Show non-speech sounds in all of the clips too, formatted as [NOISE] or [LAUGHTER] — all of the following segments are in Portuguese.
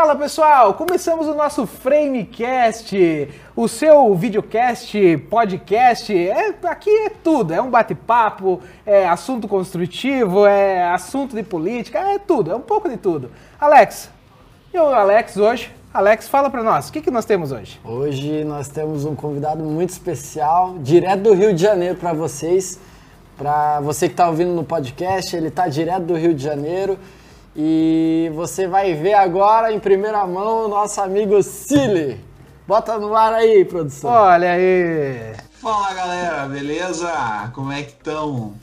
Fala pessoal, começamos o nosso Framecast, o seu videocast, podcast, é, aqui é tudo, é um bate-papo, é assunto construtivo, é assunto de política, é tudo, é um pouco de tudo. Alex, e o Alex hoje? Alex, fala para nós, o que, que nós temos hoje? Hoje nós temos um convidado muito especial, direto do Rio de Janeiro para vocês. Para você que está ouvindo no podcast, ele está direto do Rio de Janeiro. E você vai ver agora em primeira mão o nosso amigo Cili. Bota no ar aí, produção. Olha aí. Fala galera, beleza? Como é que estão?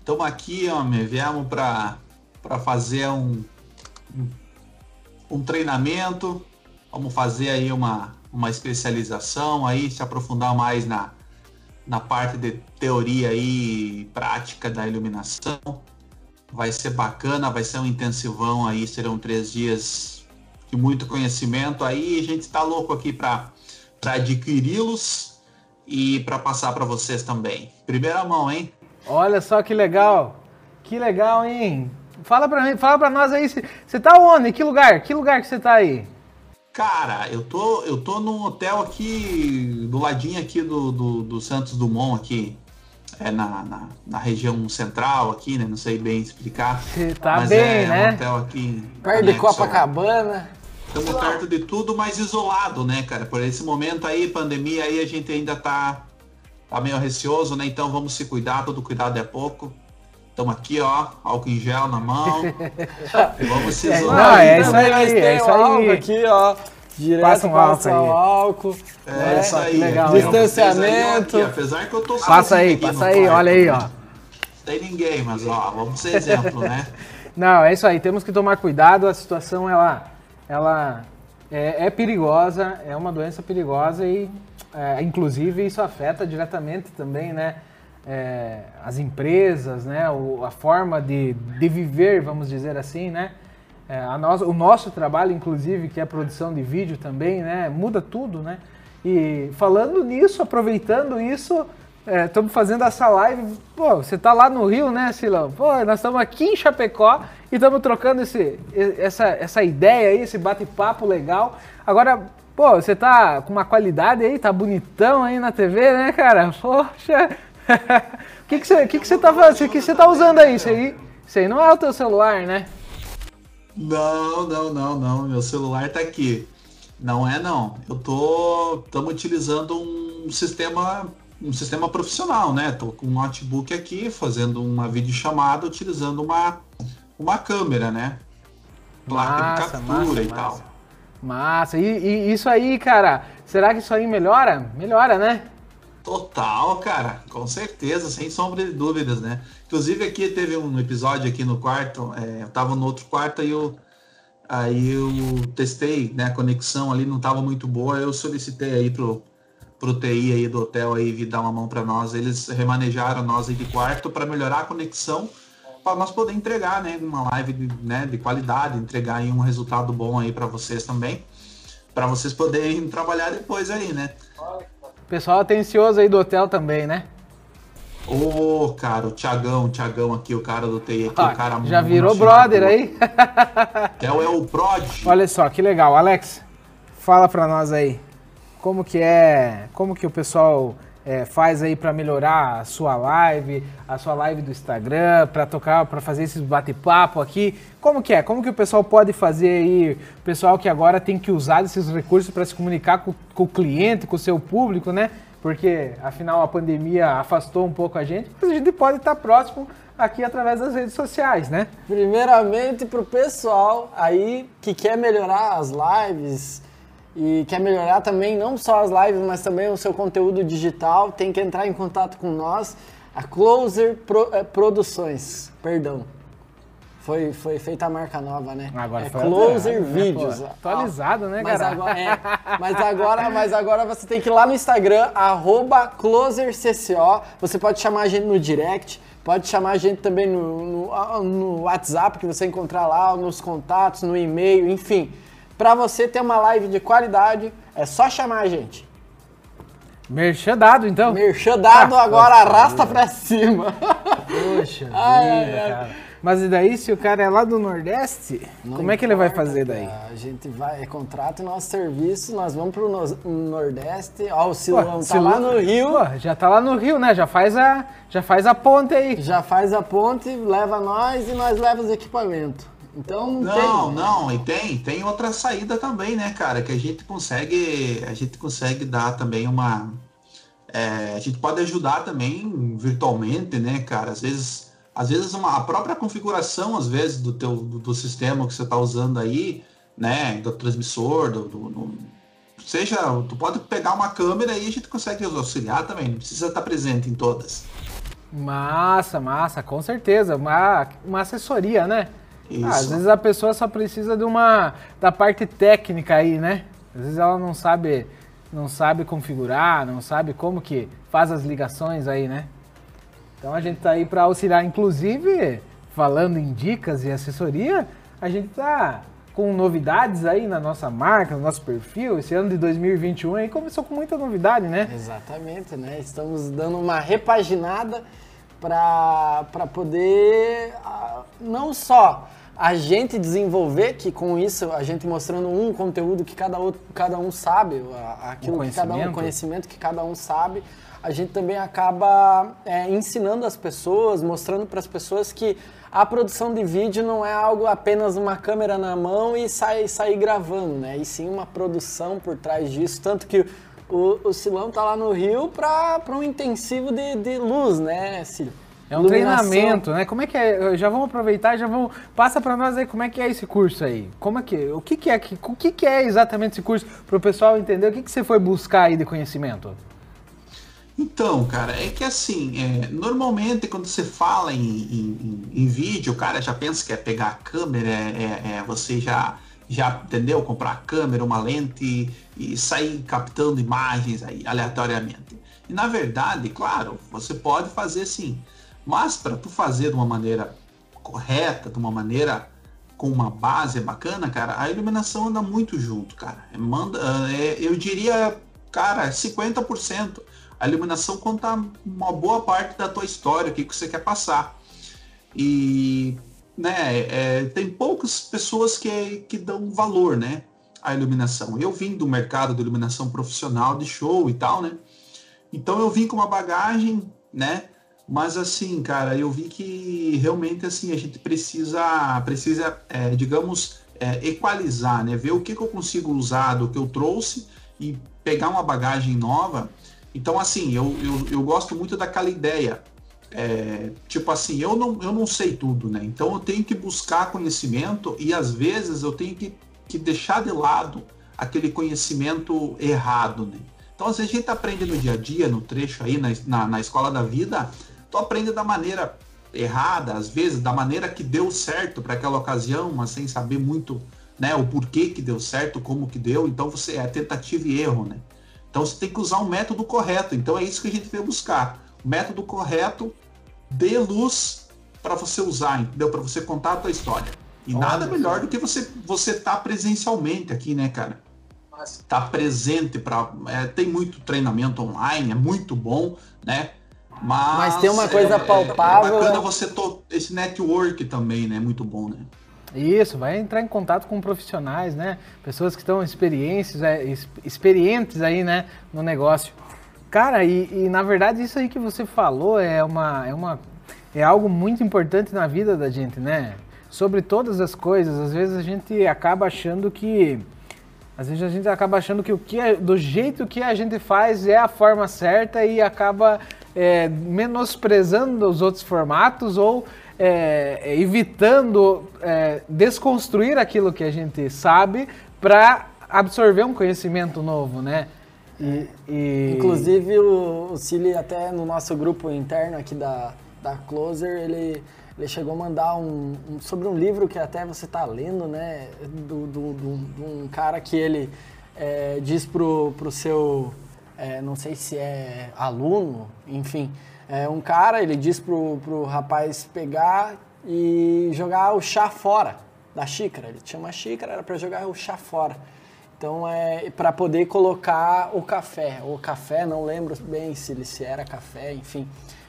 Estamos aqui, homem. Viemos para fazer um, um, um treinamento. Vamos fazer aí uma, uma especialização aí, se aprofundar mais na, na parte de teoria e prática da iluminação vai ser bacana, vai ser um intensivão aí, serão três dias de muito conhecimento aí. A gente está louco aqui para adquiri-los e para passar para vocês também. Primeira mão, hein? Olha só que legal, que legal, hein? Fala para mim, fala para nós aí, você tá onde? Que lugar? Que lugar que você tá aí? Cara, eu tô, eu tô num hotel aqui, do ladinho aqui do, do, do Santos Dumont aqui, é na, na, na, região central aqui, né? Não sei bem explicar. Tá mas bem, é né? Um hotel aqui. Perto de Copacabana. Estamos perto de tudo, mas isolado, né, cara? Por esse momento aí, pandemia aí, a gente ainda tá, tá meio receoso, né? Então vamos se cuidar, todo cuidado é pouco. Estamos aqui, ó, álcool em gel na mão. [LAUGHS] vamos se é, isolar. Não, é isso aí, é isso aí. Aqui, ó. Direto passa um álcool, aí. álcool. É, é isso aí. Legal, Distanciamento. Aí, aqui, apesar que eu tô Passa aí, passa aí, quarto, olha aí, ó. Não tem ninguém, mas ó, vamos ser exemplo, né? [LAUGHS] Não, é isso aí, temos que tomar cuidado, a situação ela, ela é, é perigosa, é uma doença perigosa e é, inclusive isso afeta diretamente também, né? É, as empresas, né? O, a forma de, de viver, vamos dizer assim, né? É, o nosso trabalho, inclusive, que é a produção de vídeo também, né? Muda tudo, né? E falando nisso, aproveitando isso, estamos é, fazendo essa live. Pô, você tá lá no Rio, né, Silão? Pô, nós estamos aqui em Chapecó e estamos trocando esse, essa, essa ideia aí, esse bate-papo legal. Agora, pô, você tá com uma qualidade aí, tá bonitão aí na TV, né, cara? Poxa! [LAUGHS] O que, que, você, que, que você tá que você tá usando aí? Isso aí, isso aí não é o teu celular, né? Não, não, não, não. Meu celular tá aqui. Não é não. Eu tô. Estamos utilizando um sistema. Um sistema profissional, né? Tô com um notebook aqui, fazendo uma videochamada, utilizando uma, uma câmera, né? Placa massa, de captura massa, e massa. tal. Massa. E, e isso aí, cara, será que isso aí melhora? Melhora, né? Total, cara, com certeza, sem sombra de dúvidas, né? Inclusive aqui teve um episódio aqui no quarto, é, eu tava no outro quarto e eu aí eu testei, né, a conexão ali não tava muito boa, eu solicitei aí pro pro TI aí do hotel aí vir dar uma mão para nós, eles remanejaram nós aí de quarto para melhorar a conexão para nós poder entregar, né, uma live de, né, de qualidade, entregar aí um resultado bom aí para vocês também, para vocês poderem [LAUGHS] trabalhar depois aí, né? O pessoal atencioso aí do hotel também, né? Ô, oh, cara, o Tiagão, o Tiagão aqui, o cara do TI aqui, ah, o cara Já virou brother aí? [LAUGHS] É, é o Prod. Olha só, que legal. Alex, fala pra nós aí. Como que é, como que o pessoal é, faz aí para melhorar a sua live, a sua live do Instagram, para tocar, para fazer esses bate-papo aqui? Como que é? Como que o pessoal pode fazer aí, o pessoal que agora tem que usar esses recursos para se comunicar com, com, o cliente, com o seu público, né? Porque afinal a pandemia afastou um pouco a gente, mas a gente pode estar próximo aqui através das redes sociais, né? Primeiramente para o pessoal aí que quer melhorar as lives, e quer melhorar também não só as lives, mas também o seu conteúdo digital, tem que entrar em contato com nós, a Closer Pro, é, Produções, perdão. Foi, foi feita a marca nova, né? Agora é Closer né, Vídeos. Né, atualizado, né, mas cara? Agora, é, mas, agora, mas agora você tem que ir lá no Instagram, arroba CloserCCO. Você pode chamar a gente no direct, pode chamar a gente também no, no, no WhatsApp, que você encontrar lá, nos contatos, no e-mail, enfim. Para você ter uma live de qualidade, é só chamar a gente. Merchandado, então? Merchandado, ah, agora arrasta para cima. Poxa [LAUGHS] ai, vida, cara. Mas e daí, se o cara é lá do Nordeste, Não como é que ele vai fazer daí? A gente vai, é contrata o nosso serviço, nós vamos pro no- Nordeste. Ó, o Silão tá Silão- lá no Rio, Pô, já tá lá no Rio, né? Já faz a, já faz a ponte aí. já faz a ponte, leva nós e nós leva os equipamentos. Então não, Não, tem. não, e tem, tem outra saída também, né, cara? Que a gente consegue, a gente consegue dar também uma. é, a gente pode ajudar também virtualmente, né, cara? Às vezes, às vezes uma, a própria configuração, às vezes, do teu do, do sistema que você está usando aí, né, do transmissor, do, do- do- seja, tu pode pegar uma câmera e a gente consegue auxiliar também, não precisa estar presente em todas. Massa, massa, com certeza. Uma, uma assessoria, né? Isso. Ah, às vezes a pessoa só precisa de uma da parte técnica aí, né? Às vezes ela não sabe, não sabe configurar, não sabe como que faz as ligações aí, né? Então a gente tá aí para auxiliar, inclusive falando em dicas e assessoria, a gente tá com novidades aí na nossa marca, no nosso perfil. Esse ano de 2021 aí começou com muita novidade, né? Exatamente, né? Estamos dando uma repaginada para poder ah, não só a gente desenvolver, que com isso a gente mostrando um conteúdo que cada, outro, cada um sabe, aquilo que cada um, conhecimento que cada um sabe, a gente também acaba é, ensinando as pessoas, mostrando para as pessoas que a produção de vídeo não é algo apenas uma câmera na mão e sair sair gravando, né? E sim uma produção por trás disso, tanto que o, o Silão tá lá no Rio para um intensivo de, de luz, né, Cílio? É um Iluminação. treinamento, né? Como é que é? Já vamos aproveitar, já vamos passa para nós aí como é que é esse curso aí. Como é que, o que que é, que- o que que é exatamente esse curso para o pessoal entender o que que você foi buscar aí de conhecimento? Então, cara, é que assim, é, normalmente quando você fala em, em- em- vídeo, o cara já pensa que é pegar a câmera, é, é- é você já, já entendeu? Comprar a câmera, uma lente e sair captando imagens aí aleatoriamente. E na verdade, claro, você pode fazer sim, mas para tu fazer de uma maneira correta, de uma maneira com uma base bacana, cara, a iluminação anda muito junto, cara. Manda, é, eu diria, cara, 50%. A iluminação conta uma boa parte da tua história, o que, que você quer passar. E né, é, tem poucas pessoas que, que dão valor né, à iluminação. Eu vim do mercado de iluminação profissional de show e tal, né? Então eu vim com uma bagagem, né? Mas assim, cara, eu vi que realmente assim a gente precisa, precisa, é, digamos, é, equalizar, né? Ver o que, que eu consigo usar do que eu trouxe e pegar uma bagagem nova. Então, assim, eu, eu, eu gosto muito daquela ideia. É, tipo assim, eu não, eu não sei tudo, né? Então eu tenho que buscar conhecimento e às vezes eu tenho que, que deixar de lado aquele conhecimento errado, né? Então, às vezes a gente aprende no dia a dia, no trecho aí, na, na, na escola da vida, tu aprende da maneira errada, às vezes, da maneira que deu certo para aquela ocasião, mas sem saber muito né, o porquê que deu certo, como que deu. Então, você é tentativa e erro, né? Então, você tem que usar um método correto. Então, é isso que a gente veio buscar. O método correto dê luz para você usar, entendeu? Para você contar a tua história. E Olha nada melhor do que você você tá presencialmente aqui, né, cara? Tá presente para tem muito treinamento online, é muito bom, né? Mas, Mas tem uma coisa é- palpável, É bacana né? você to, esse network também, né? Muito bom, né? Isso, vai entrar em contato com profissionais, né? Pessoas que estão experientes, é, ex- experientes aí, né, no negócio. Cara, e, e, na verdade isso aí que você falou é uma, é uma é algo muito importante na vida da gente, né? Sobre todas as coisas, às vezes a gente acaba achando que às vezes a gente acaba achando que o que é, do jeito que a gente faz é a forma certa e acaba é, menosprezando os outros formatos ou é, evitando é, desconstruir aquilo que a gente sabe para absorver um conhecimento novo, né? E, e- Inclusive o, o Cili até no nosso grupo interno aqui da, da Closer, ele, ele chegou a mandar um, um- sobre um livro que até você está lendo, né? Do, do- do- de um cara que ele é, diz pro, pro seu, é, não sei se é aluno, enfim, é um cara, ele diz pro, pro rapaz pegar e jogar o chá fora da xícara. Ele tinha uma xícara, era para jogar o chá fora. Então é para poder colocar o café, ou café, não lembro bem se, se era café, enfim.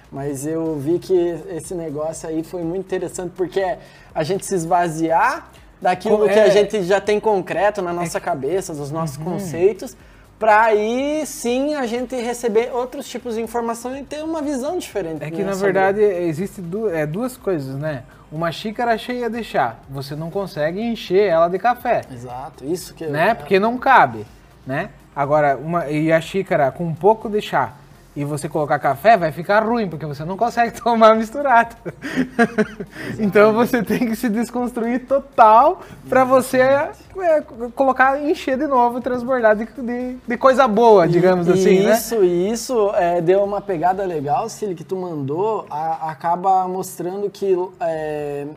Mas eu vi que esse negócio aí foi muito interessante, porque é a gente se esvaziar daquilo Com- que a é- gente já tem concreto na nossa cabeça, dos nossos conceitos, para aí sim a gente receber outros tipos de informação e ter uma visão diferente. É que né, na sobre- verdade existe du é, duas coisas, né? Uma xícara cheia de chá, você não consegue encher ela de café, Exato, isso que né? Porque não cabe, né? Agora, uma, e a xícara com um pouco de chá e você colocar café, vai ficar ruim, porque você não consegue [LAUGHS] tomar misturado. então você tem que se desconstruir total para você é, colocar, encher de novo, transbordar de, de, de coisa boa, digamos e assim, né? isso, E isso é, deu uma pegada legal, Cili, que tu mandou, a- acaba mostrando que é,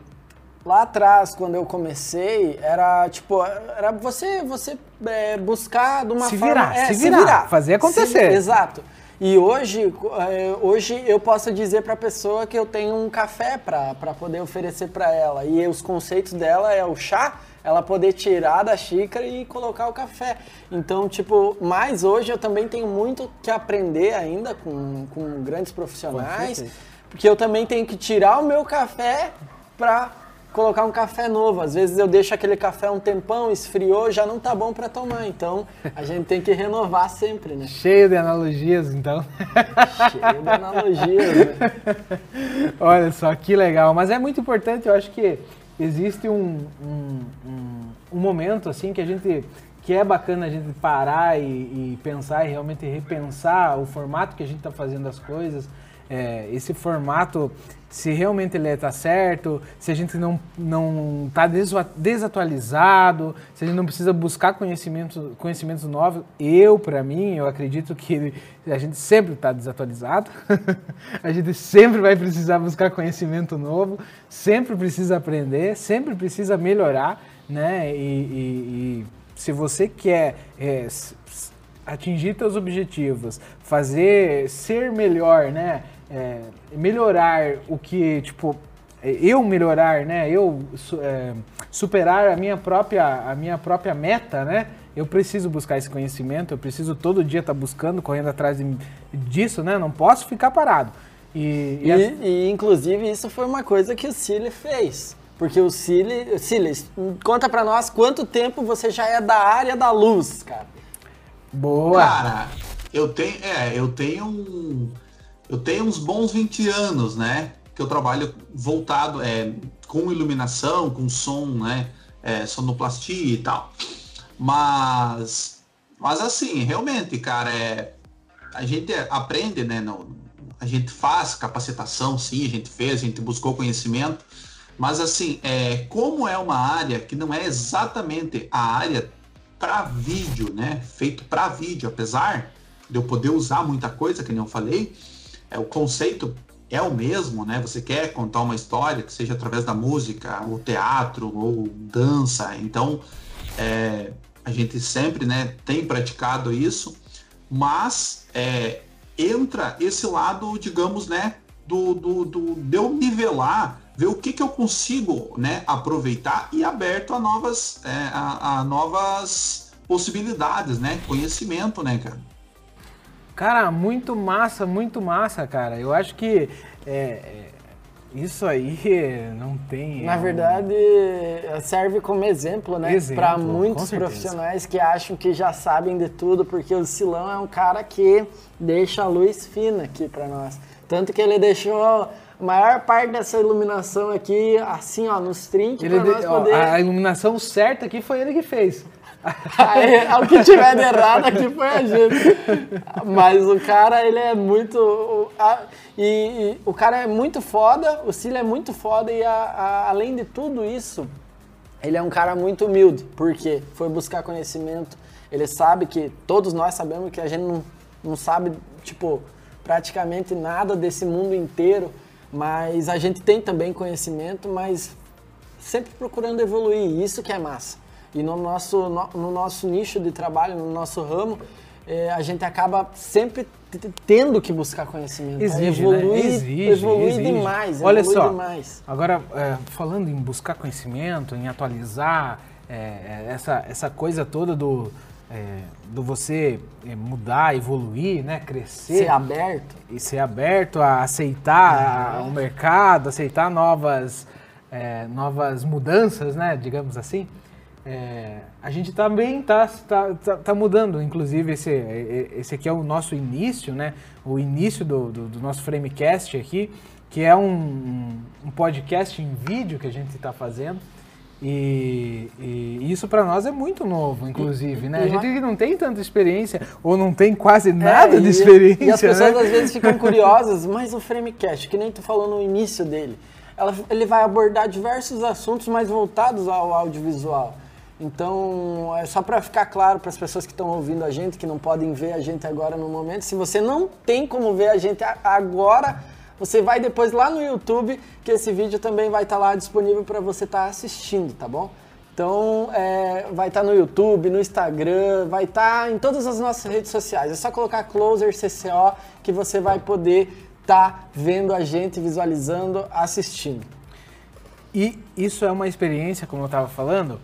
lá atrás, quando eu comecei, era tipo, era você, você é, buscar de uma Se forma... virar, é, se virar, fazer acontecer. Se- exato. E hoje, é, hoje eu posso dizer para a pessoa que eu tenho um café para poder oferecer para ela. E os conceitos dela é o chá, ela poder tirar da xícara e colocar o café. Então, tipo, mas hoje eu também tenho muito que aprender ainda com, com grandes profissionais, porque eu também tenho que tirar o meu café para colocar um café novo. Às vezes eu deixo aquele café um tempão, esfriou, já não tá bom para tomar. Então, a gente tem que renovar sempre, né? Cheio de analogias, então. Cheio de analogias, né? [LAUGHS] Olha só, que legal. Mas é muito importante, eu acho que existe um, um, um, um momento assim que a gente que é bacana a gente parar e, e pensar e realmente repensar o formato que a gente está fazendo as coisas. É, esse formato, se realmente ele está certo, se a gente não não está desatualizado, se a gente não precisa buscar conhecimentos, conhecimentos novos. Eu, para mim, eu acredito que a gente sempre está desatualizado. [LAUGHS] a gente sempre vai precisar buscar conhecimento novo, sempre precisa aprender, sempre precisa melhorar, né? E, e- e se você quer é, atingir seus objetivos, fazer ser melhor, né? É, melhorar o que, tipo, é, eu melhorar, né? Eu é, superar a minha própria a minha própria meta, né? Eu preciso buscar esse conhecimento, eu preciso todo dia estar buscando, correndo atrás de- disso, né? Não posso ficar parado. E, e E, a- e, inclusive isso foi uma coisa que o Cili fez. Porque o Cili, Cili, conta pra nós quanto tempo você já é da área da luz, cara. boa. Cara, eu tenho, é, eu tenho um, eu tenho uns bons 20 anos, né? Que eu trabalho voltado é, com iluminação, com som, né? É, sonoplastia e tal. Mas, mas assim, realmente, cara, é, a gente aprende, né? no- a gente faz capacitação, sim, a gente fez, a gente buscou conhecimento. Mas assim, é, como é uma área que não é exatamente a área para vídeo, né? Feito para vídeo, apesar de eu poder usar muita coisa, que nem eu falei, é, o conceito é o mesmo, né? Você quer contar uma história que seja através da música, ou teatro, ou dança. Então, é, a gente sempre, né, tem praticado isso, mas é, entra esse lado, digamos, né, do, do, do de eu nivelar, ver o que, que eu consigo, né, aproveitar e aberto a novas, é, a, a novas possibilidades, né, conhecimento, né, cara. Cara, muito massa, muito massa, cara. Eu acho que é, é, isso aí [LAUGHS] não tem. Na é, verdade, serve como exemplo, né? Para muitos profissionais que acham que já sabem de tudo, porque o Silão é um cara que deixa a luz fina aqui para nós. Tanto que ele deixou a maior parte dessa iluminação aqui, assim, ó, nos trinques, para nós ó, poder... a iluminação certa aqui foi ele que fez. Aí, [LAUGHS] o que tiver de errado aqui foi a gente. Mas o cara, ele é muito. e, e o cara é muito foda, o Cílio é muito foda, e a- a- além de tudo isso, ele é um cara muito humilde, porque foi buscar conhecimento. Ele sabe que, todos nós sabemos que a gente não, não sabe, tipo, praticamente nada desse mundo inteiro, mas a gente tem também conhecimento, mas sempre procurando evoluir, isso que é massa. E no nosso, no, no nosso nicho de trabalho, no nosso ramo, eh, a gente acaba sempre tendo que buscar conhecimento. Exige, evolui, né? Exige, evolui exige. demais, Olha evolui só, demais. agora é, falando em buscar conhecimento, em atualizar é, é, essa, essa coisa toda do é, do você é, mudar, evoluir, né, crescer. Ser aberto. E ser aberto a aceitar o mercado, aceitar novas, é, novas mudanças, né, digamos assim. É, a gente também está tá, tá, tá, mudando, inclusive esse, esse aqui é o nosso início, né? O início do, do, do nosso Framecast aqui, que é um, um podcast em vídeo que a gente está fazendo. E, e, isso para nós é muito novo, inclusive, né? A gente que não tem tanta experiência ou não tem quase é, nada é, de experiência. E as pessoas né? às vezes ficam curiosas, mas o Framecast, que nem tu falou no início dele, ela, ele vai abordar diversos assuntos mais voltados ao audiovisual. Então, é só para ficar claro para as pessoas que estão ouvindo a gente, que não podem ver a gente agora no momento, se você não tem como ver a gente agora, você vai depois lá no YouTube, que esse vídeo também vai estar tá lá disponível para você estar tá assistindo, tá bom? Então, é, vai estar tá no YouTube, no Instagram, vai estar tá em todas as nossas redes sociais. É só colocar Closer CCO que você vai poder estar tá vendo a gente, visualizando, assistindo. E isso é uma experiência, como eu estava falando,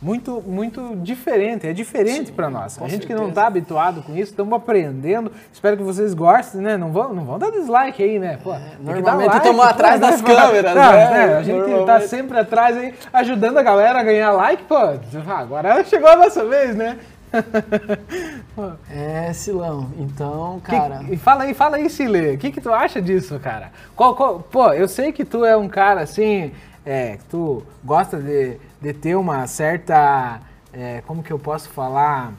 muito, muito diferente. É diferente para nós. A gente certeza. que não está habituado com isso, estamos aprendendo. Espero que vocês gostem, né? Não vão, não vão dar dislike aí, né? Pô, é, normalmente like, estamos atrás das [LAUGHS] câmeras, não, né? né? A gente está sempre atrás aí, ajudando a galera a ganhar like, pô. Agora chegou a nossa vez, né? [LAUGHS] é, Silão. Então, cara. Que, fala aí, fala aí, Sile. O que, que tu acha disso, cara? Qual, qual, pô, eu sei que tu é um cara assim, é, que tu gosta de de ter uma certa. É, como que eu posso falar?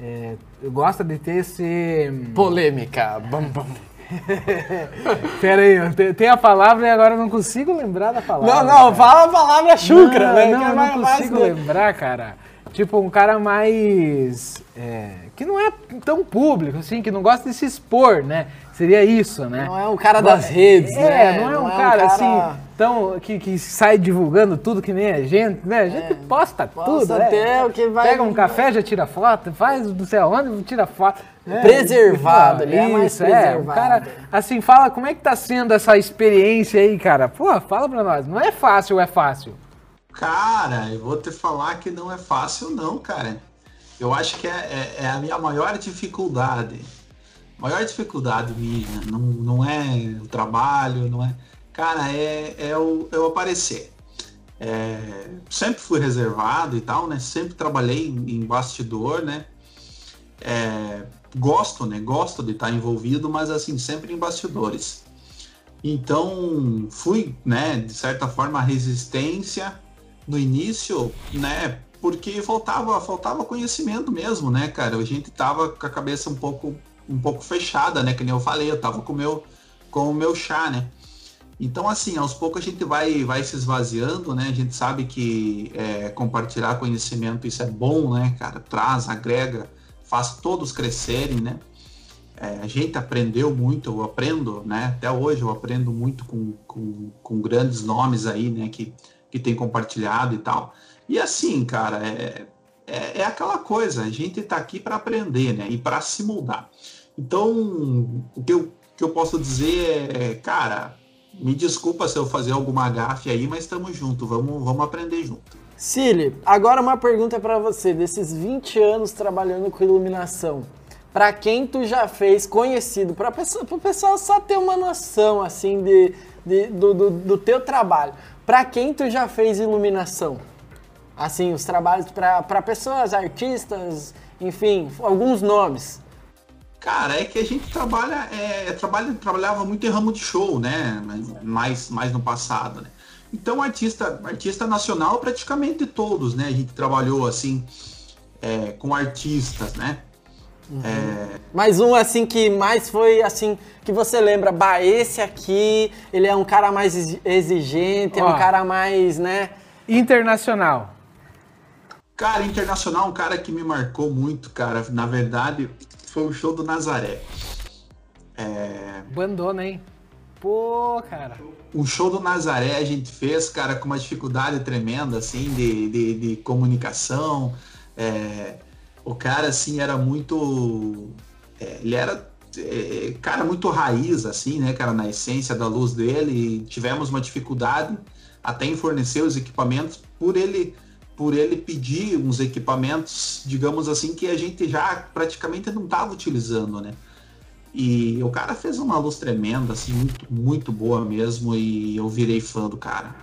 É, eu gosto de ter esse. Polêmica. Bam, bam. [LAUGHS] Pera aí, tem a palavra e agora eu não consigo lembrar da palavra. Não, não, cara. fala a palavra chucra, não, né? Não, eu não consigo lembrar, cara. Tipo, um cara mais. É, que não é tão público, assim, que não gosta de se expor, né? Seria isso, né? Não é um cara das redes, é, né? Não é um, não cara, é um cara, assim, tão, que, que sai divulgando tudo que nem a gente, né? A gente é, posta, posta tudo, né? o que vai... Pega um café, já tira foto, faz não sei aonde, tira foto. Né? Preservado, ele é mais preservado. É, o cara, assim, fala como é que tá sendo essa experiência aí, cara? Pô, fala pra nós, não é fácil é fácil? Cara, eu vou te falar que não é fácil não, cara. Eu acho que é, é, é a minha maior dificuldade maior dificuldade minha não, não é o trabalho, não é. Cara, é, é, o, é o aparecer. É, sempre fui reservado e tal, né? Sempre trabalhei em, bastidor, né? É, gosto, né? Gosto de estar envolvido, mas assim, sempre em bastidores. Então, fui, né, de certa forma, resistência no início, né? Porque faltava, faltava conhecimento mesmo, né, cara? A gente tava com a cabeça um pouco um pouco fechada, né? Que nem eu falei, eu tava com o meu, com o meu chá, né? Então, assim, aos poucos a gente vai, vai se esvaziando, né? A gente sabe que é, compartilhar conhecimento, isso é bom, né, cara? Traz, agrega, faz todos crescerem, né? É, a gente aprendeu muito, eu aprendo, né? Até hoje eu aprendo muito com, com, com grandes nomes aí, né? Que, que tem compartilhado e tal. E assim, cara, é, é, é aquela coisa, a gente tá aqui para aprender, né? E para se mudar. Então, o que eu, que eu posso dizer é, cara, me desculpa se eu fazer alguma gafe aí, mas estamos juntos, vamos, vamos aprender junto. Cili, agora uma pergunta para você, desses 20 anos trabalhando com iluminação, para quem tu já fez conhecido, para o pessoal só ter uma noção assim de, de do, do, do, teu trabalho, para quem tu já fez iluminação? Assim, os trabalhos para pessoas, artistas, enfim, alguns nomes. Cara, é que a gente trabalha, é, trabalha, trabalhava muito em ramo de show, né? Mais, mais no passado, né? Então, artista, artista nacional, praticamente todos, né? A gente trabalhou assim é, com artistas, né? Uhum. É... Mais um assim que mais foi assim que você lembra, bah, esse aqui, ele é um cara mais exigente, Ó, é um cara mais, né? Internacional. Cara, internacional, um cara que me marcou muito, cara. Na verdade, foi o show do Nazaré. É... Bandona, hein? Pô, cara. O show do Nazaré a gente fez, cara, com uma dificuldade tremenda, assim, de, de, de comunicação. É... O cara, assim, era muito. É, ele era, é, cara, muito raiz, assim, né, cara, na essência da luz dele. E tivemos uma dificuldade até em fornecer os equipamentos por ele por ele pedir uns equipamentos, digamos assim, que a gente já praticamente não estava utilizando, né? E o cara fez uma luz tremenda, assim, muito, muito boa mesmo, e eu virei fã do cara.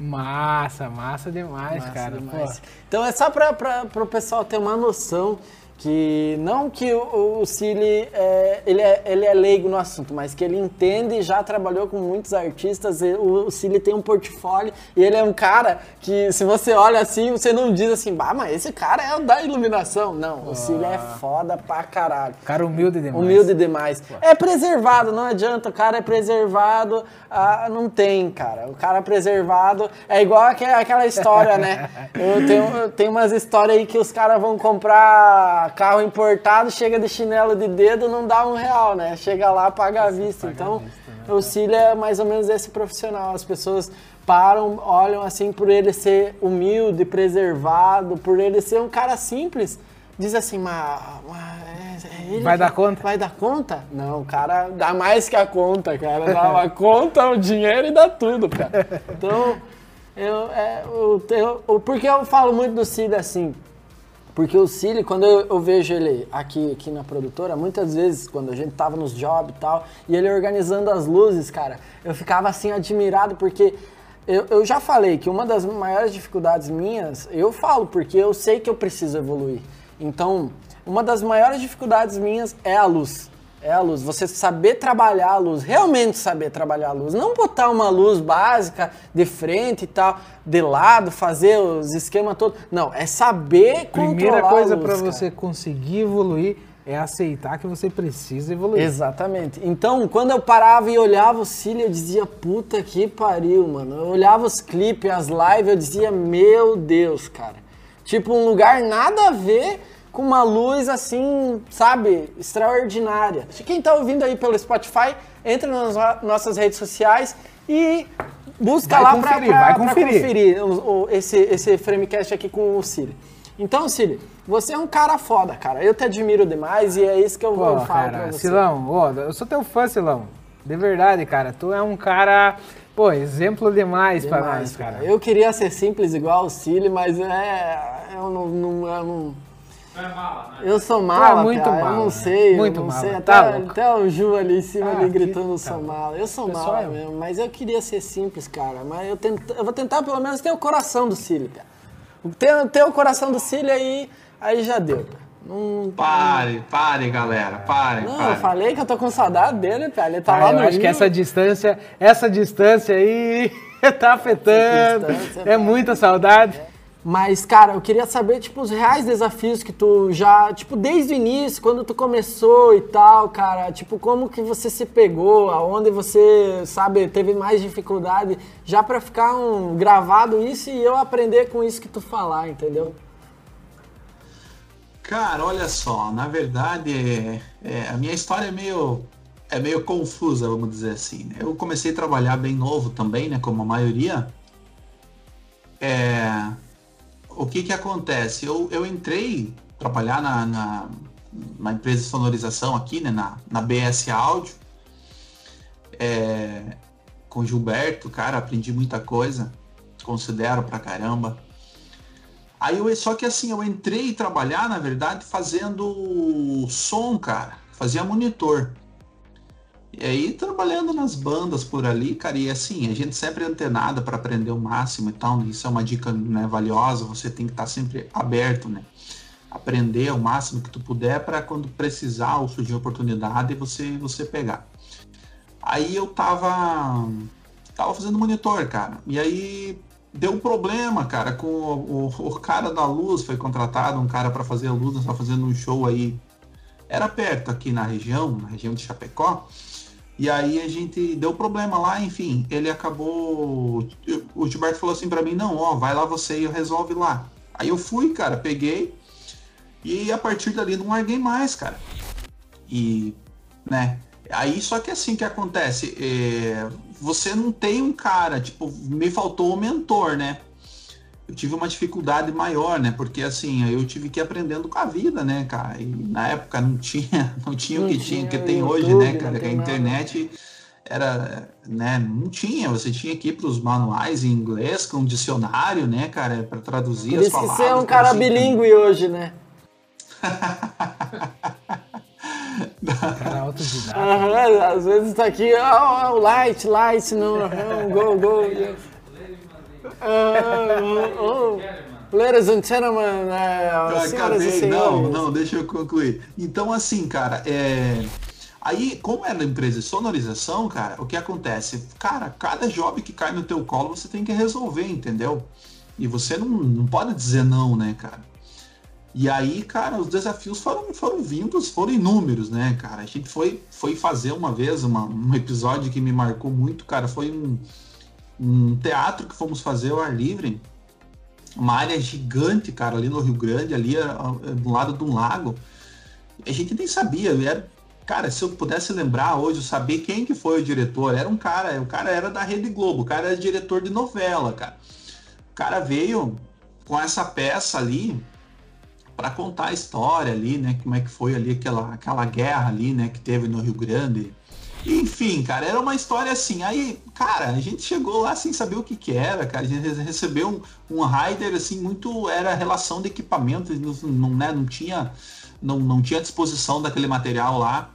Massa, massa demais, massa cara. Demais. Então é só para o pessoal ter uma noção que não que o, o Cili é, ele, é, ele é leigo no assunto, mas que ele entende e já trabalhou com muitos artistas. O, o Cili tem um portfólio e ele é um cara que, se você olha assim, você não diz assim, bah, mas esse cara é o da iluminação. Não, o Cili é foda pra caralho. Cara humilde demais. Humilde demais. É preservado, não adianta, o cara é preservado, ah, não tem, cara. O cara preservado é igual aquela história, né? [LAUGHS] Eu tenho, eu tenho umas histórias aí que os caras vão comprar carro importado, chega de chinelo de dedo, não dá um real, né? Chega lá, paga à vista. Então, vista, né? o Cílio é mais ou menos esse profissional. As pessoas param, olham assim por ele ser humilde, preservado, por ele ser um cara simples. Diz assim, mas, mas é ele vai dar conta? Vai dar conta? Não, o cara dá mais que a conta, cara. Dá a [LAUGHS] conta, o dinheiro e dá tudo, cara. Então, eu, é, eu, eu, porque eu falo muito do Cid assim, porque o Cili, quando eu, eu, vejo ele aqui, aqui na produtora, muitas vezes, quando a gente tava nos jobs e tal, e ele organizando as luzes, cara, eu ficava assim admirado, porque eu, eu já falei que uma das maiores dificuldades minhas, eu falo porque eu sei que eu preciso evoluir. Então, uma das maiores dificuldades minhas é a luz. É a luz. Você saber trabalhar a luz, realmente saber trabalhar a luz. Não botar uma luz básica de frente e tal, de lado, fazer os esquemas todos. Não, é saber Primeira coisa para você conseguir evoluir é aceitar que você precisa evoluir. Exatamente. Então, quando eu parava e olhava o cílio, eu dizia, puta que pariu, mano. Eu olhava os clipes, as lives, eu dizia, meu Deus, cara. Tipo, um lugar nada a ver com uma luz assim, sabe, extraordinária. Quem está ouvindo aí pelo Spotify, entra nas nossas redes sociais e busca vai lá para conferir, conferir o, o, esse, esse Framecast aqui com o Siri. Então, Siri, você é um cara foda, cara. Eu te admiro demais e é isso que eu vou falar pra você. Silão, eu sou teu fã, Silão. De verdade, cara. Tu é um cara, pô, exemplo demais, demais pra nós, cara. Eu queria ser simples igual o Cili, mas é. Eu não, não, eu não é mala, né? Eu sou mala, é muito mala. Eu não sei, muito eu não mala. sei. Até, tá até o Ju ali em cima ah, ali gritando que... sou mala. Eu sou Pessoal, mala mesmo, mas eu queria ser simples, cara. Mas eu, tento, eu vou tentar pelo menos ter o coração do Cílio, cara. Ter, ter o coração do Cílio aí, aí já deu, cara. Não, pare, pare, galera, pare. Não, pare. eu falei que eu tô com saudade dele, cara. Ele tá ah, lá no Eu acho Rio. que essa distância, essa distância aí [LAUGHS] tá afetando. é tá... muita saudade. Mas, cara, eu queria saber, tipo, os reais desafios que tu já, tipo, desde o início, quando tu começou e tal, cara, tipo, como que você se pegou, aonde você, sabe, teve mais dificuldade, já para ficar um gravado isso e eu aprender com isso que tu falar, entendeu? Cara, olha só, na verdade, é, é, a minha história é meio, é meio confusa, vamos dizer assim. Né? Eu comecei a trabalhar bem novo também, né, como a maioria. É, o que que acontece? Eu, eu entrei trabalhar na, na, na empresa de sonorização aqui, né, na, na BS Áudio, é, com Gilberto, cara, aprendi muita coisa, considero pra caramba. Aí eu, só que assim, eu entrei trabalhar, na verdade, fazendo som, cara, fazia monitor. E aí, trabalhando nas bandas por ali, cara, e assim, a gente sempre é antenada para aprender o máximo e tal, isso é uma dica né, valiosa, você tem que estar tá sempre aberto, né? Aprender o máximo que tu puder para quando precisar ou surgir oportunidade você, você pegar. Aí eu tava, tava fazendo monitor, cara, e aí deu um problema, cara, com o, o, o cara da luz, foi contratado um cara para fazer a luz, nós tava fazendo um show aí, era perto aqui na região, na região de Chapecó, e aí a gente deu problema lá, enfim, ele acabou. O Gilberto falou assim para mim: não, ó, vai lá você e resolve lá. Aí eu fui, cara, peguei e a partir dali não larguei mais, cara. E, né, aí só que assim que acontece, é, você não tem um cara, tipo, me faltou um mentor, né? Eu tive uma dificuldade maior, né? Porque assim, eu tive que ir aprendendo com a vida, né, cara? E na época não tinha, [LAUGHS] não tinha não o que tinha, que tem hoYouTube, hoje, né, cara? Que a internet era, né, não tinha, você tinha que ir para os manuais em inglês com um dicionário, né, cara, para traduzir Por as palavras. você é um cara você bilíngue hoje, né? [LAUGHS] Cara, autodidata. Aham, às vezes tá aqui, oh, oh, light, light, não, não, go, go. [LAUGHS] yes. Ah, oh, oh. Ladies and gentlemen, Eu senhoras e acabei, não, senhores. não, deixa eu concluir. Então, assim, cara, é... aí, como era empresa de sonorização, cara, o que acontece? Cara, cada job que cai no teu colo, você tem que resolver, entendeu? E você não, não pode dizer não, né, cara? E aí, cara, os desafios foram, foram vindos, foram inúmeros, né, cara? A gente foi, foi fazer uma vez uma, um episódio que me marcou muito, cara, foi um, um teatro que fomos fazer ao ar livre, uma área gigante, cara, ali no Rio Grande, ali do lado de um lago. A gente nem sabia, era, cara, se eu pudesse lembrar hoje, eu saber quem que foi o diretor, era um cara, o cara era da Rede Globo, o cara era diretor de novela, cara. O cara veio com essa peça ali para contar a história ali, né, como é que foi ali aquela, aquela guerra ali, né, que teve no Rio Grande. Enfim, cara, era uma história assim. Aí, cara, a gente chegou lá sem saber o que que era, cara. A gente recebeu um, um rider, assim, muito... Era relação de equipamento, não, né, não tinha... Não, não tinha disposição daquele material lá.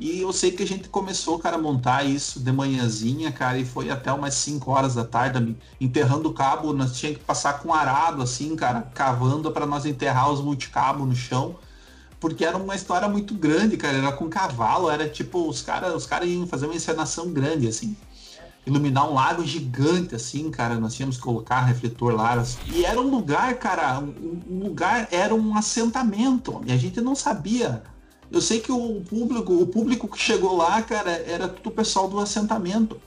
E eu sei que a gente começou, cara, a montar isso de manhãzinha, cara, e foi até umas 5 horas da tarde, enterrando o cabo, nós tinha que passar com arado, assim, cara, cavando para nós enterrar os multicabos no chão porque era uma história muito grande, cara. Era com cavalo, era tipo, os caras os cara iam fazer uma encenação grande, assim. Iluminar um lago gigante, assim, cara. Nós tínhamos que colocar refletor lá. E era um lugar, cara, um, um lugar, era um assentamento. E a gente não sabia. Eu sei que o público, o público que chegou lá, cara, era tudo o pessoal do assentamento.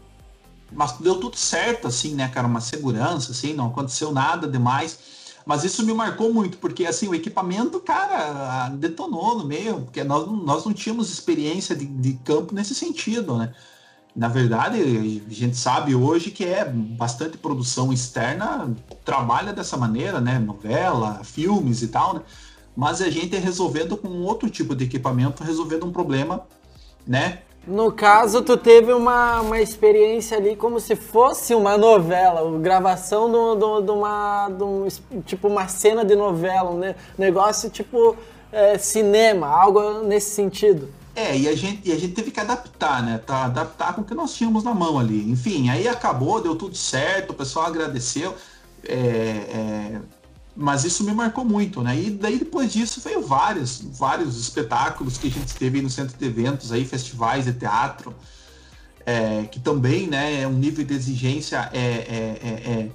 Mas deu tudo certo, assim, né, cara? Uma segurança, assim, não aconteceu nada demais. Mas isso me marcou muito, porque assim, o equipamento, cara, detonou no meio, porque nós, nós não tínhamos experiência de, de campo nesse sentido, né? Na verdade, a gente sabe hoje que é bastante produção externa trabalha dessa maneira, né? Novela, filmes e tal, né? Mas a gente é resolvendo com outro tipo de equipamento, resolvendo um problema, né? No caso, tu teve uma, uma experiência ali como se fosse uma novela, gravação de do, uma, do, tipo uma cena de novela, um ne- negócio tipo é, cinema, algo nesse sentido. É, e a gente, e a gente teve que adaptar, né? Tá, adaptar com o que nós tínhamos na mão ali. Enfim, aí acabou, deu tudo certo, o pessoal agradeceu. é, é, mas isso me marcou muito, né? E daí depois disso veio vários, vários espetáculos que a gente teve no centro de eventos aí, festivais de teatro, é, que também, né, é um nível de exigência é, é, é, é,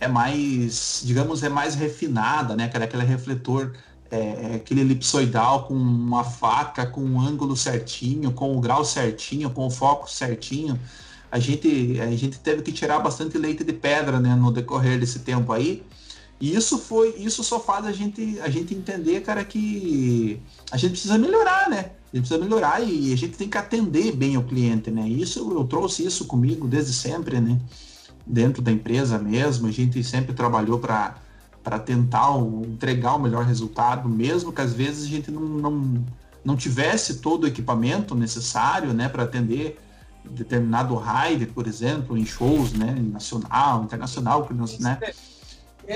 é mais, digamos, é mais refinada, né? Cara, aquele refletor, é, é aquele elipsoidal com uma faca, com um ângulo certinho, com o grau certinho, com o foco certinho. A gente, a gente teve que tirar bastante leite de pedra, né, no decorrer desse tempo aí. E isso foi, isso só faz a gente, a gente entender, cara, que a gente precisa melhorar, né? A gente precisa melhorar e a gente tem que atender bem o cliente, né? Isso eu trouxe isso comigo desde sempre, né? Dentro da empresa mesmo, a gente sempre trabalhou para para tentar entregar o melhor resultado, mesmo que às vezes a gente não, não, não tivesse todo o equipamento necessário, né, para atender determinado raid, por exemplo, em shows, né, nacional, internacional, né?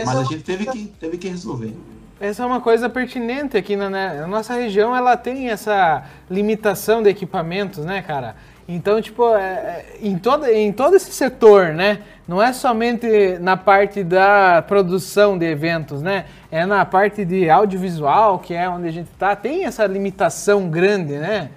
Mas a gente teve que, teve que resolver. Essa é uma coisa pertinente aqui na, né? a nossa região, ela tem essa limitação de equipamentos, né, cara? Então, tipo, é, é, em, todo, em todo esse setor, né? Não é somente na parte da produção de eventos, né? É na parte de audiovisual, que é onde a gente tá, tem essa limitação grande, né?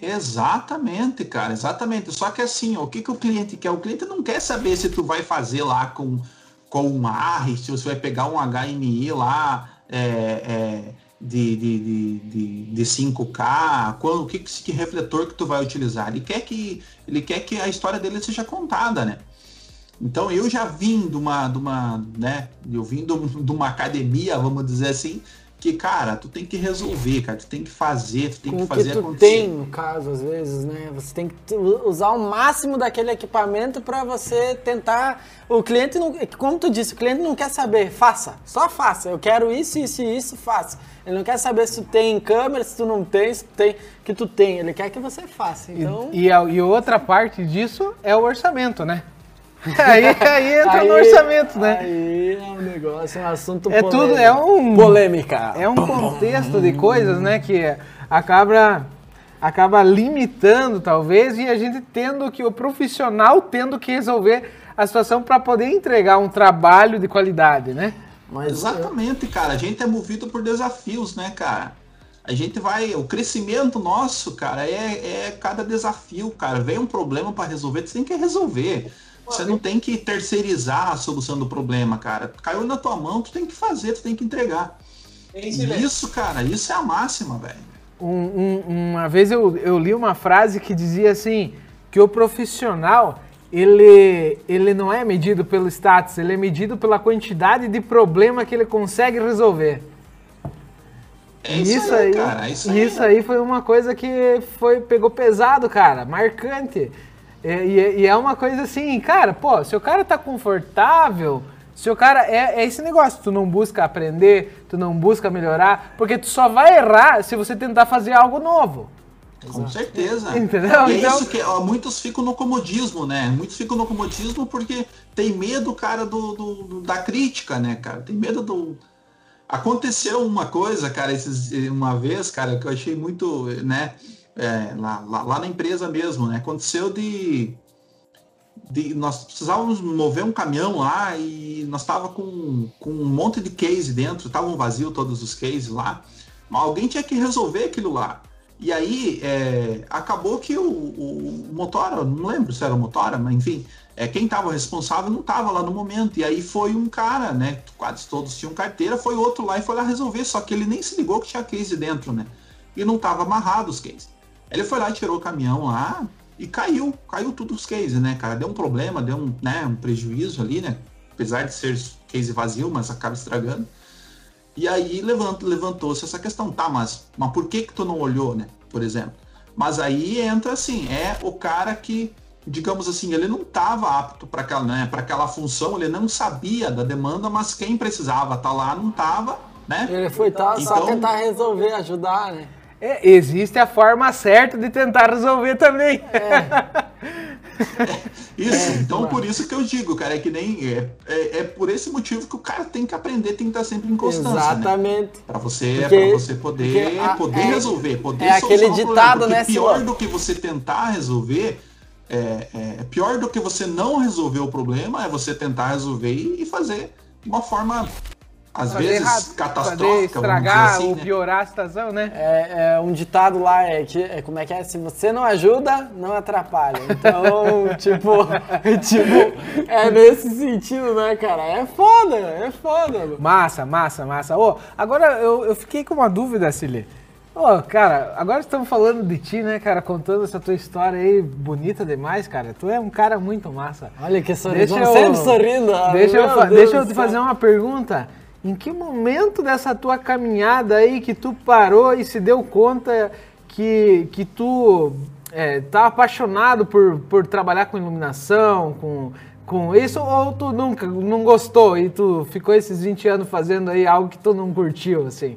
Exatamente, cara, exatamente. Só que assim, o que, que o cliente quer? O cliente não quer saber se tu vai fazer lá com, com um AR, se você vai pegar um HMI lá é, é, de, de, de, de, de 5K, qual, o que, que refletor que tu vai utilizar. Ele quer, que, ele quer que a história dele seja contada, né? Então eu já vim de uma, de uma né, eu vim de, um- de uma academia, vamos dizer assim, que cara, tu tem que resolver, cara, tu tem que fazer, tu tem Com que o que fazer tu acontecer. tem, no caso, às vezes, né? Você tem que usar o máximo daquele equipamento para você tentar. O cliente não. Como tu disse, o cliente não quer saber, faça, só faça. Eu quero isso, isso e isso, faça. Ele não quer saber se tu tem câmera, se tu não tem, se tu tem, que tu tem. Ele quer que você faça. E- Então. E, a- e outra parte disso é o orçamento, né? Aí, aí entra aí- no orçamento, né? Aí é um negócio, é um assunto É tudo, é um polêmica. é um contexto de coisas, né, que acaba acaba limitando talvez e a gente tendo que o profissional tendo que resolver a situação para poder entregar um trabalho de qualidade, né? Mas Exatamente, cara. A gente é movido por desafios, né, cara? A gente vai. O crescimento nosso, cara, é, é cada desafio, cara. Vem um problema para resolver, você tem que resolver. Você não tem que terceirizar a solução do problema, cara. Caiu na tua mão, tu tem que fazer, tu tem que entregar. Isso, cara, isso é a máxima, velho. Um- um- uma vez eu, eu li uma frase que dizia assim que o profissional ele, ele não é medido pelo status, ele é medido pela quantidade de problema que ele consegue resolver. É isso, aí, cara. É isso aí. isso aí foi uma coisa que foi, pegou pesado, cara, marcante. E, e- e é uma coisa assim, cara, pô, se o cara tá confortável, se o cara. É, é esse negócio, tu não busca aprender, tu não busca melhorar, porque tu só vai errar se você tentar fazer algo novo. Com certeza. Entendeu? E é Então- isso que ó, muitos ficam no comodismo, né? Muitos ficam no comodismo porque tem medo, cara, do, do- do- da crítica, né, cara? Tem medo do. Aconteceu uma coisa, cara, esses, uma vez, cara, que eu achei muito, né? É, lá, lá, lá na empresa mesmo, né? Aconteceu de. de nós precisávamos mover um caminhão lá e nós tava com, com um monte de case dentro, estavam vazios todos os cases lá, mas alguém tinha que resolver aquilo lá. E aí, é, acabou que o, o, o Motora, não lembro se era o Motora, mas enfim, é, quem estava responsável não estava lá no momento. E aí foi um cara, né? Quase todos tinham carteira, foi outro lá e foi lá resolver, só que ele nem se ligou que tinha case dentro, né? E não estava amarrado os cases. Ele foi lá, tirou o caminhão lá e caiu, caiu tudo os cases, né, cara? Deu um problema, deu um, né, um prejuízo ali, né? Apesar de ser case vazio, mas acaba estragando. E aí levant, levantou-se essa questão, tá, mas, mas por que que tu não olhou, né, por exemplo? Mas aí entra assim, é o cara que, digamos assim, ele não estava apto para aquela, né, para aquela função, ele não sabia da demanda, mas quem precisava estar lá não estava, né? Ele foi tá, só Então- tentar resolver, ajudar, né? É, existe a forma certa de tentar resolver também. Isso, então por isso que eu digo, cara, é que nem. É, é, é por esse motivo que o cara tem que aprender, tem que estar sempre em constância. Né? Exatamente. Pra você, Porque- pra você poder, a- poder é- resolver, poder é aquele ditado, problema, né, pior Silvio? do que você tentar resolver, é, é pior do que você não resolver o problema é você tentar resolver e e fazer de uma forma, às Fazer vezes, errado, catastrófica, vamos dizer estragar assim, ou né? piorar a situação, né? É, é, um ditado lá é que é, como é que é? Se você não ajuda, não atrapalha. Então, [LAUGHS] tipo, tipo, é nesse sentido, né, cara? É foda, é foda. mano. Massa, massa, massa. Ô, agora eu, eu fiquei com uma dúvida, Cili. Ô, cara, agora estamos falando de ti, né, cara? Contando essa tua história aí, bonita demais, cara. Tu é um cara muito massa. Olha que sorriso, Deixa eu, sempre sorrindo. deixa eu, deixa eu te fazer uma pergunta. Em que momento dessa tua caminhada aí que tu parou e se deu conta que, que tu é, tá apaixonado por, por trabalhar com iluminação, com, com isso, ou tu nunca não gostou e tu ficou esses 20 anos fazendo aí algo que tu não curtiu, assim?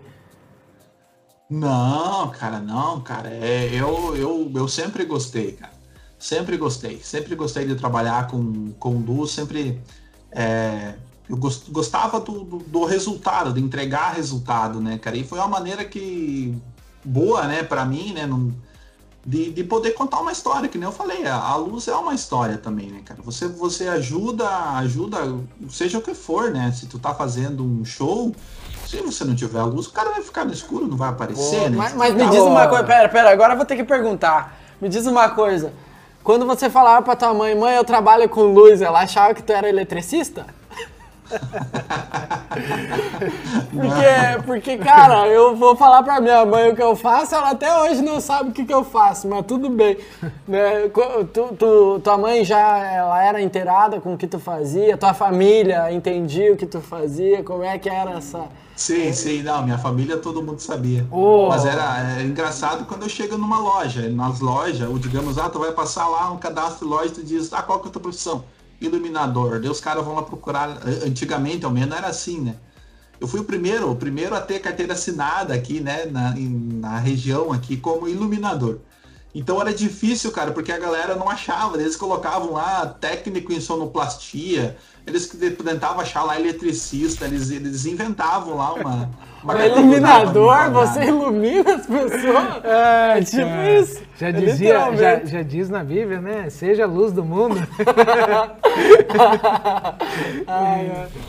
Não, cara, não, cara. É, eu, eu, eu sempre gostei, cara. Sempre gostei. Sempre gostei de trabalhar com, com luz, sempre. é, eu gos- gostava do, do, do resultado, de entregar resultado, né, cara? E foi uma maneira que. boa, né, pra mim, né? não- de, de poder contar uma história, que nem eu falei, a, a luz é uma história também, né, cara? Você, você ajuda, ajuda, seja o que for, né? Se tu tá fazendo um show, se você não tiver a luz, o cara vai ficar no escuro, não vai aparecer, né? Mas, mas me Tá diz uma coisa, pera, pera, agora eu vou ter que perguntar. Me diz uma coisa. Quando você falava pra tua mãe, mãe, eu trabalho com luz, ela achava que tu era eletricista? Porque, porque, cara, eu vou falar pra minha mãe o que eu faço, ela até hoje não sabe o que, que eu faço, mas tudo bem. Né? Tu, tu- tua mãe já ela era inteirada com o que tu fazia, tua família entendia o que tu fazia, como é que era essa. Sim, sim, não, minha família todo mundo sabia. Oh. Mas era é, engraçado quando eu chego numa loja, nas lojas, ou digamos, ah, tu vai passar lá um cadastro de loja, tu diz, ah, qual que é a tua profissão? Iluminador. Daí os caras vão lá procurar, antigamente ao menos era assim, né? Eu fui o primeiro, o primeiro a ter carteira assinada aqui, né, na, na região aqui, como iluminador. Então era difícil, cara, porque a galera não achava. Eles colocavam lá técnico em sonoplastia, eles que tentavam achar lá eletricista, eles, eles inventavam lá uma. uma O iluminador, você ilumina as pessoas. [LAUGHS] É, tipo cara. isso. Já É dizia, já, já diz na Bíblia, né? Seja a luz do mundo. [LAUGHS]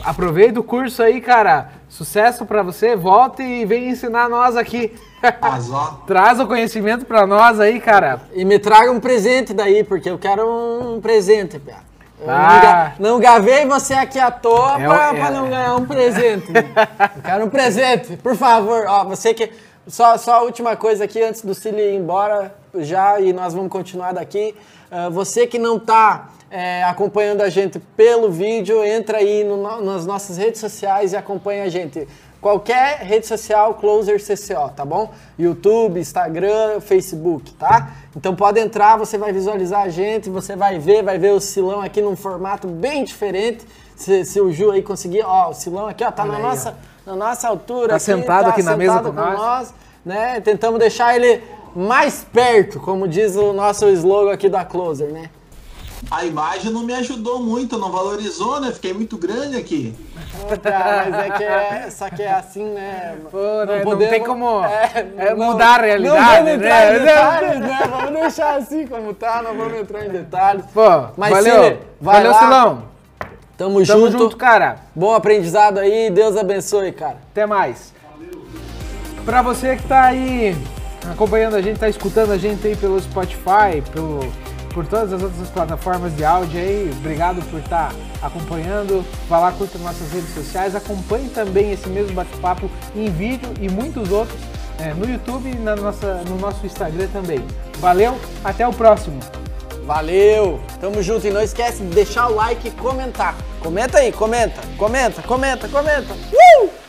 Aproveita o curso aí, cara. Sucesso pra você. Volte e vem ensinar nós aqui. Mas ó, [LAUGHS] Traz o conhecimento pra nós aí, cara. E me traga um presente daí, porque eu quero um presente, Pia. Ah. não, não gravei você aqui à toa É pra, o- pra é. não ganhar um presente. [LAUGHS] Eu quero um presente, por favor. Ó, você que. Só, só a última coisa aqui antes do Cili ir embora já e nós vamos continuar daqui. Ah, você que não tá é, acompanhando a gente pelo vídeo, entra aí no- nas nossas redes sociais e acompanha a gente. Qualquer rede social, Closer CCO, tá bom? YouTube, Instagram, Facebook, tá? Então pode entrar, você vai visualizar a gente, você vai ver, vai ver o Silão aqui num formato bem diferente. Se, se o Ju aí conseguir, ó, o Silão aqui, ó, tá na aí, nossa, na nossa altura. Tá sentado aqui na mesa com nós. né? Tentamos deixar ele mais perto, como diz o nosso slogan aqui da Closer, né? A imagem não me ajudou muito, não valorizou, né? Fiquei muito grande aqui. Cara, mas é que é, só que é assim, né? Pô, né, não podemos- tem como é, é, não- mudar a realidade, Não vamos entrar né? em [LAUGHS] detalhes, né? Vamos deixar assim como tá, não vamos entrar em detalhes. Pô, Mas, valeu. Cine, vai valeu, lá. Silão. Tamo, Tamo junto. junto, cara. Bom aprendizado aí, Deus abençoe, cara. Até mais. Pra você que tá aí acompanhando a gente, tá escutando a gente aí pelo Spotify, pelo, por todas as outras plataformas de áudio aí, obrigado por estar acompanhando. Vá lá, curta nossas redes sociais, acompanhe também esse mesmo bate-papo em vídeo e muitos outros é, no YouTube e na nossa, no nosso Instagram também. Valeu, até o próximo. Valeu, tamo junto e não esquece de deixar o like e comentar. Comenta aí, comenta, comenta, comenta, comenta. Uh!